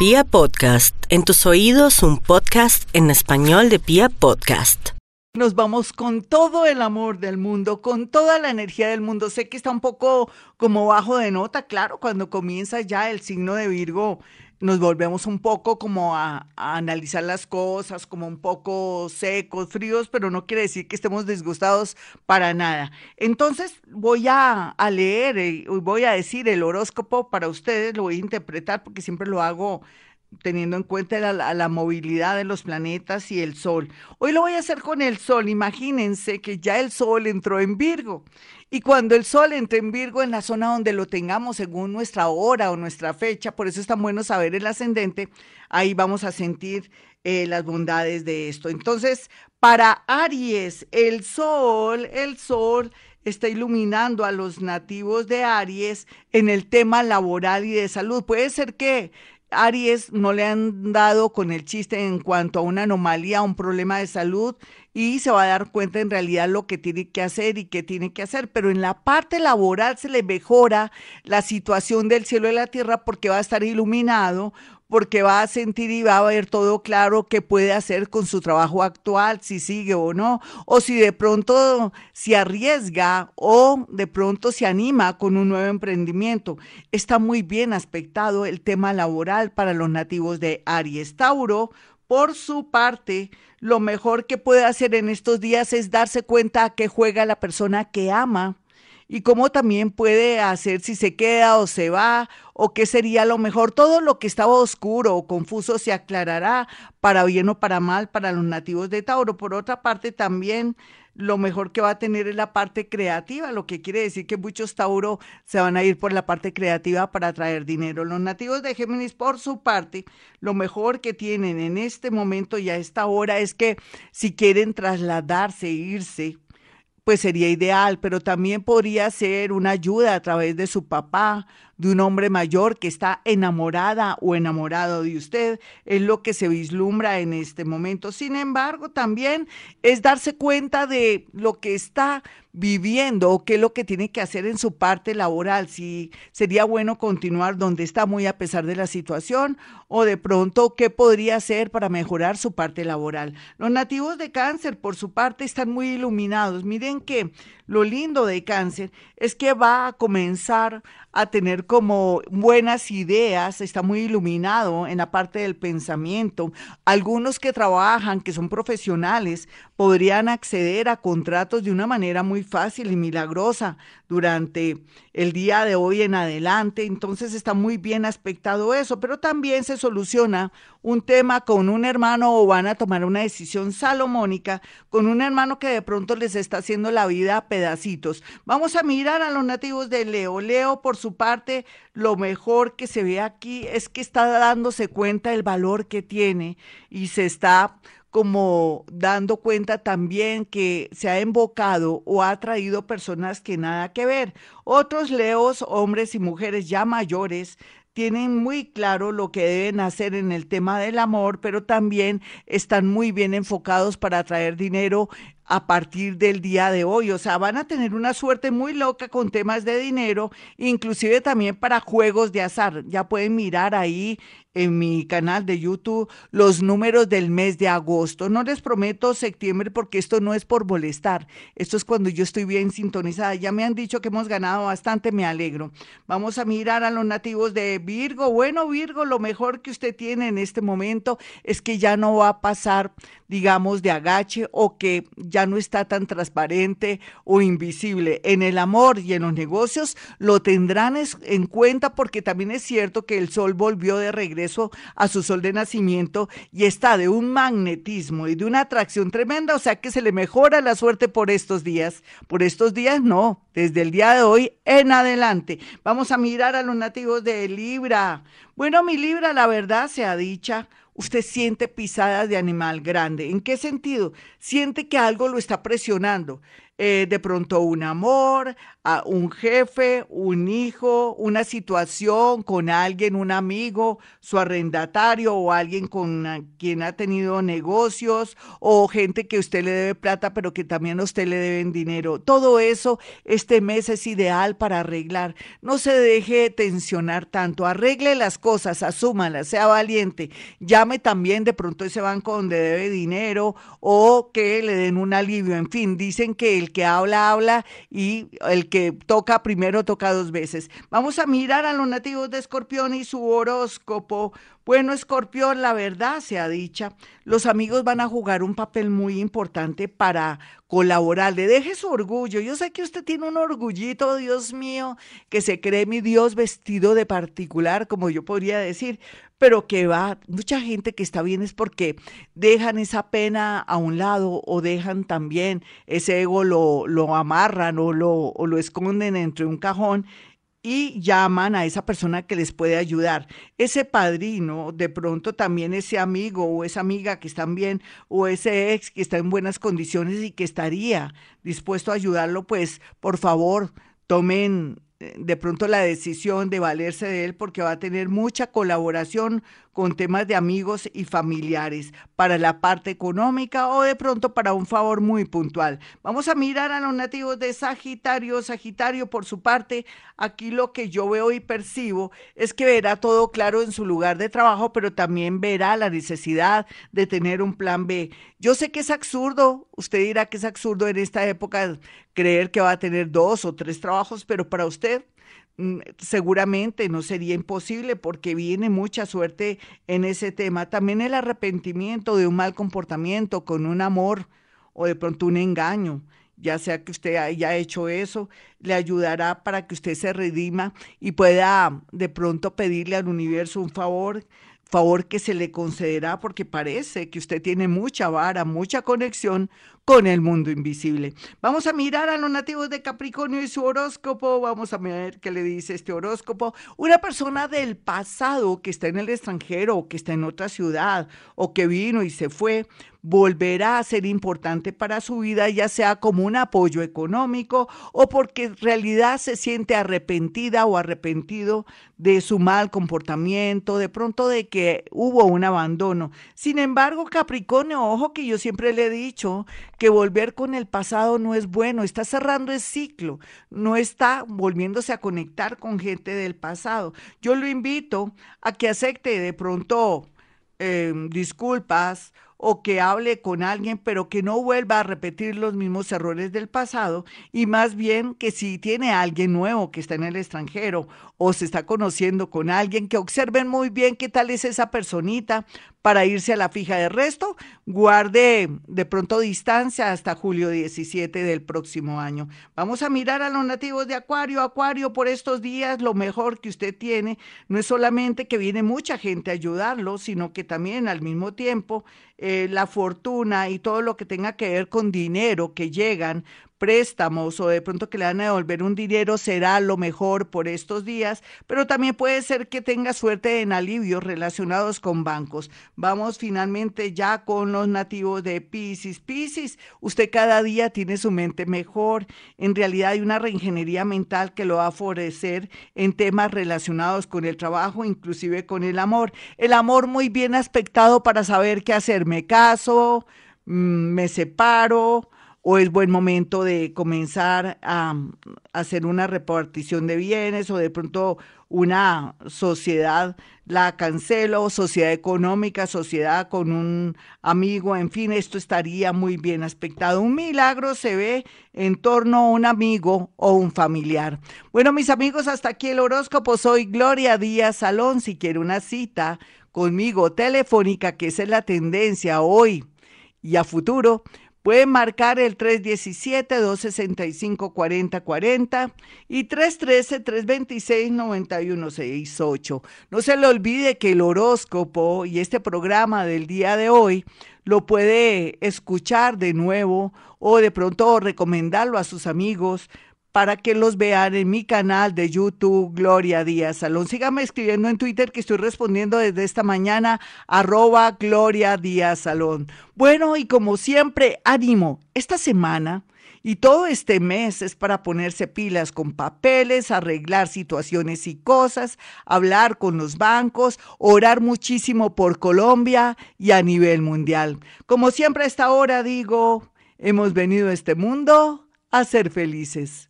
Pia Podcast, en tus oídos un podcast en español de Pia Podcast. Nos vamos con todo el amor del mundo, con toda la energía del mundo. Sé que está un poco como bajo de nota, claro, cuando comienza ya el signo de Virgo nos volvemos un poco como a, analizar las cosas, como un poco secos, fríos, pero no quiere decir que estemos disgustados para nada. Entonces voy a, leer, y eh, voy a decir el horóscopo para ustedes, lo voy a interpretar porque siempre lo hago teniendo en cuenta la, movilidad de los planetas y el Sol. Hoy lo voy a hacer con el Sol. Imagínense que ya el Sol entró en Virgo. Y cuando el Sol entre en Virgo en la zona donde lo tengamos según nuestra hora o nuestra fecha, por eso es tan bueno saber el ascendente, ahí vamos a sentir eh, las bondades de esto. Entonces, para Aries, el Sol, el Sol está iluminando a los nativos de Aries en el tema laboral y de salud. Puede ser que Aries no le han dado con el chiste en cuanto a una anomalía, un problema de salud y se va a dar cuenta en realidad lo que tiene que hacer y qué tiene que hacer. Pero en la parte laboral se le mejora la situación del cielo y la tierra porque va a estar iluminado, porque va a sentir y va a ver todo claro qué puede hacer con su trabajo actual, si sigue o no, o si de pronto se arriesga o de pronto se anima con un nuevo emprendimiento. Está muy bien aspectado el tema laboral para los nativos de Aries. Tauro, por su parte, lo mejor que puede hacer en estos días es darse cuenta a qué juega la persona que ama y cómo también puede hacer si se queda o se va o qué sería lo mejor. Todo lo que estaba oscuro o confuso se aclarará para bien o para mal para los nativos de Tauro. Por otra parte, también lo mejor que va a tener es la parte creativa, lo que quiere decir que muchos Tauro se van a ir por la parte creativa para traer dinero. Los nativos de Géminis, por su parte, lo mejor que tienen en este momento y a esta hora es que si quieren trasladarse, irse, pues sería ideal, pero también podría ser una ayuda a través de su papá, de un hombre mayor que está enamorada o enamorado de usted, es lo que se vislumbra en este momento. Sin embargo, también es darse cuenta de lo que está viviendo o qué es lo que tiene que hacer en su parte laboral, si sería bueno continuar donde está muy a pesar de la situación o de pronto qué podría hacer para mejorar su parte laboral. Los nativos de cáncer, por su parte, están muy iluminados. Miren que lo lindo de cáncer es que va a comenzar a tener como buenas ideas, está muy iluminado en la parte del pensamiento. Algunos que trabajan, que son profesionales, podrían acceder a contratos de una manera muy fácil y milagrosa durante el día de hoy en adelante. Entonces está muy bien aspectado eso, pero también se soluciona un tema con un hermano o van a tomar una decisión salomónica con un hermano que de pronto les está haciendo la vida a pedacitos. Vamos a mirar a los nativos de Leo. Leo, por su parte, lo mejor que se ve aquí es que está dándose cuenta del valor que tiene y se está como dando cuenta también que se ha invocado o ha traído personas que nada que ver. Otros leos, hombres y mujeres ya mayores, tienen muy claro lo que deben hacer en el tema del amor, pero también están muy bien enfocados para atraer dinero a partir del día de hoy. O sea, van a tener una suerte muy loca con temas de dinero, inclusive también para juegos de azar. Ya pueden mirar ahí en mi canal de YouTube los números del mes de agosto. No les prometo septiembre porque esto no es por molestar. Esto es cuando yo estoy bien sintonizada. Ya me han dicho que hemos ganado bastante, me alegro. Vamos a mirar a los nativos de Virgo. Bueno, Virgo, lo mejor que usted tiene en este momento es que ya no va a pasar, digamos, de agache o que ya no está tan transparente o invisible. En el amor y en los negocios lo tendrán en cuenta porque también es cierto que el sol volvió de regreso eso a su sol de nacimiento y está de un magnetismo y de una atracción tremenda, o sea que se le mejora la suerte por estos días. Por estos días no, desde el día de hoy en adelante. Vamos a mirar a los nativos de Libra. Bueno, mi Libra, la verdad sea dicha, usted siente pisadas de animal grande. ¿En qué sentido? Siente que algo lo está presionando. Eh, de pronto un amor, a un jefe, un hijo, una situación con alguien, un amigo, su arrendatario o alguien con quien ha tenido negocios o gente que usted le debe plata pero que también a usted le deben dinero. Todo eso este mes es ideal para arreglar. No se deje tensionar tanto, arregle las cosas, asúmalas, sea valiente. Llame también de pronto ese banco donde debe dinero o que le den un alivio. En fin, dicen que el que habla, habla y el que toca primero toca dos veces. Vamos a mirar a los nativos de Escorpión y su horóscopo. Bueno, Escorpión, la verdad sea dicha, los amigos van a jugar un papel muy importante para colaborar. Le deje su orgullo. Yo sé que usted tiene un orgullito, Dios mío, que se cree mi Dios vestido de particular, como yo podría decir, pero que va, mucha gente que está bien es porque dejan esa pena a un lado o dejan también ese ego, lo, lo amarran o lo, o lo esconden entre un cajón y llaman a esa persona que les puede ayudar. Ese padrino, de pronto también ese amigo o esa amiga que están bien o ese ex que está en buenas condiciones y que estaría dispuesto a ayudarlo, pues por favor tomen de pronto la decisión de valerse de él porque va a tener mucha colaboración con temas de amigos y familiares para la parte económica o de pronto para un favor muy puntual. Vamos a mirar a los nativos de Sagitario. Sagitario, por su parte, aquí lo que yo veo y percibo es que verá todo claro en su lugar de trabajo, pero también verá la necesidad de tener un plan B. Yo sé que es absurdo, usted dirá que es absurdo en esta época creer que va a tener dos o tres trabajos, pero para usted Mm, seguramente no sería imposible porque viene mucha suerte en ese tema. También el arrepentimiento de un mal comportamiento con un amor o de pronto un engaño, ya sea que usted haya hecho eso, le ayudará para que usted se redima y pueda de pronto pedirle al universo un favor favor que se le concederá porque parece que usted tiene mucha vara, mucha conexión con el mundo invisible. Vamos a mirar a los nativos de Capricornio y su horóscopo. Vamos a ver qué le dice este horóscopo. Una persona del pasado que está en el extranjero o que está en otra ciudad o que vino y se fue, volverá a ser importante para su vida, ya sea como un apoyo económico o porque en realidad se siente arrepentida o arrepentido de su mal comportamiento, de pronto de que hubo un abandono. Sin embargo, Capricornio, ojo que yo siempre le he dicho que volver con el pasado no es bueno, está cerrando el ciclo, no está volviéndose a conectar con gente del pasado. Yo lo invito a que acepte de pronto em, disculpas o que hable con alguien, pero que no vuelva a repetir los mismos errores del pasado y más bien que si tiene alguien nuevo que está en el extranjero o se está conociendo con alguien, que observen muy bien qué tal es esa personita para irse a la fija de resto, guarde de pronto distancia hasta julio 17 del próximo año. Vamos a mirar a los nativos de Acuario. Acuario, por estos días lo mejor que usted tiene no es solamente que viene mucha gente a ayudarlo, sino que también al mismo tiempo eh, la fortuna y todo lo que tenga que ver con dinero que llegan préstamos o de pronto que le van a devolver un dinero será lo mejor por estos días, pero también puede ser que tenga suerte en alivios relacionados con bancos. Vamos finalmente ya con los nativos de Pisces. Pisces, usted cada día tiene su mente mejor. En realidad hay una reingeniería mental que lo va a favorecer en temas relacionados con el trabajo, inclusive con el amor. El amor muy bien aspectado para saber qué hacer. Me caso, mm, me separo o es buen momento de comenzar a, hacer una repartición de bienes o de pronto una sociedad la cancelo, sociedad económica, sociedad con un amigo, en fin, esto estaría muy bien aspectado. Un milagro se ve en torno a un amigo o un familiar. Bueno, mis amigos, hasta aquí el horóscopo. Soy Gloria Díaz Salón. Si quiere una cita conmigo telefónica, que esa es la tendencia hoy y a futuro, Pueden marcar el 317-265-4040 y 313-326-9168. No se le olvide que el horóscopo y este programa del día de hoy lo puede escuchar de nuevo o de pronto recomendarlo a sus amigos para que los vean en mi canal de YouTube, Gloria Díaz Salón. Síganme escribiendo en Twitter que estoy respondiendo desde esta mañana, arroba Gloria Díaz Salón. Bueno, y como siempre, ánimo, esta semana Y todo este mes es para ponerse pilas con papeles, arreglar situaciones y cosas, hablar con los bancos, orar muchísimo por Colombia y a nivel mundial. Como siempre a esta hora digo, hemos venido a este mundo a ser felices.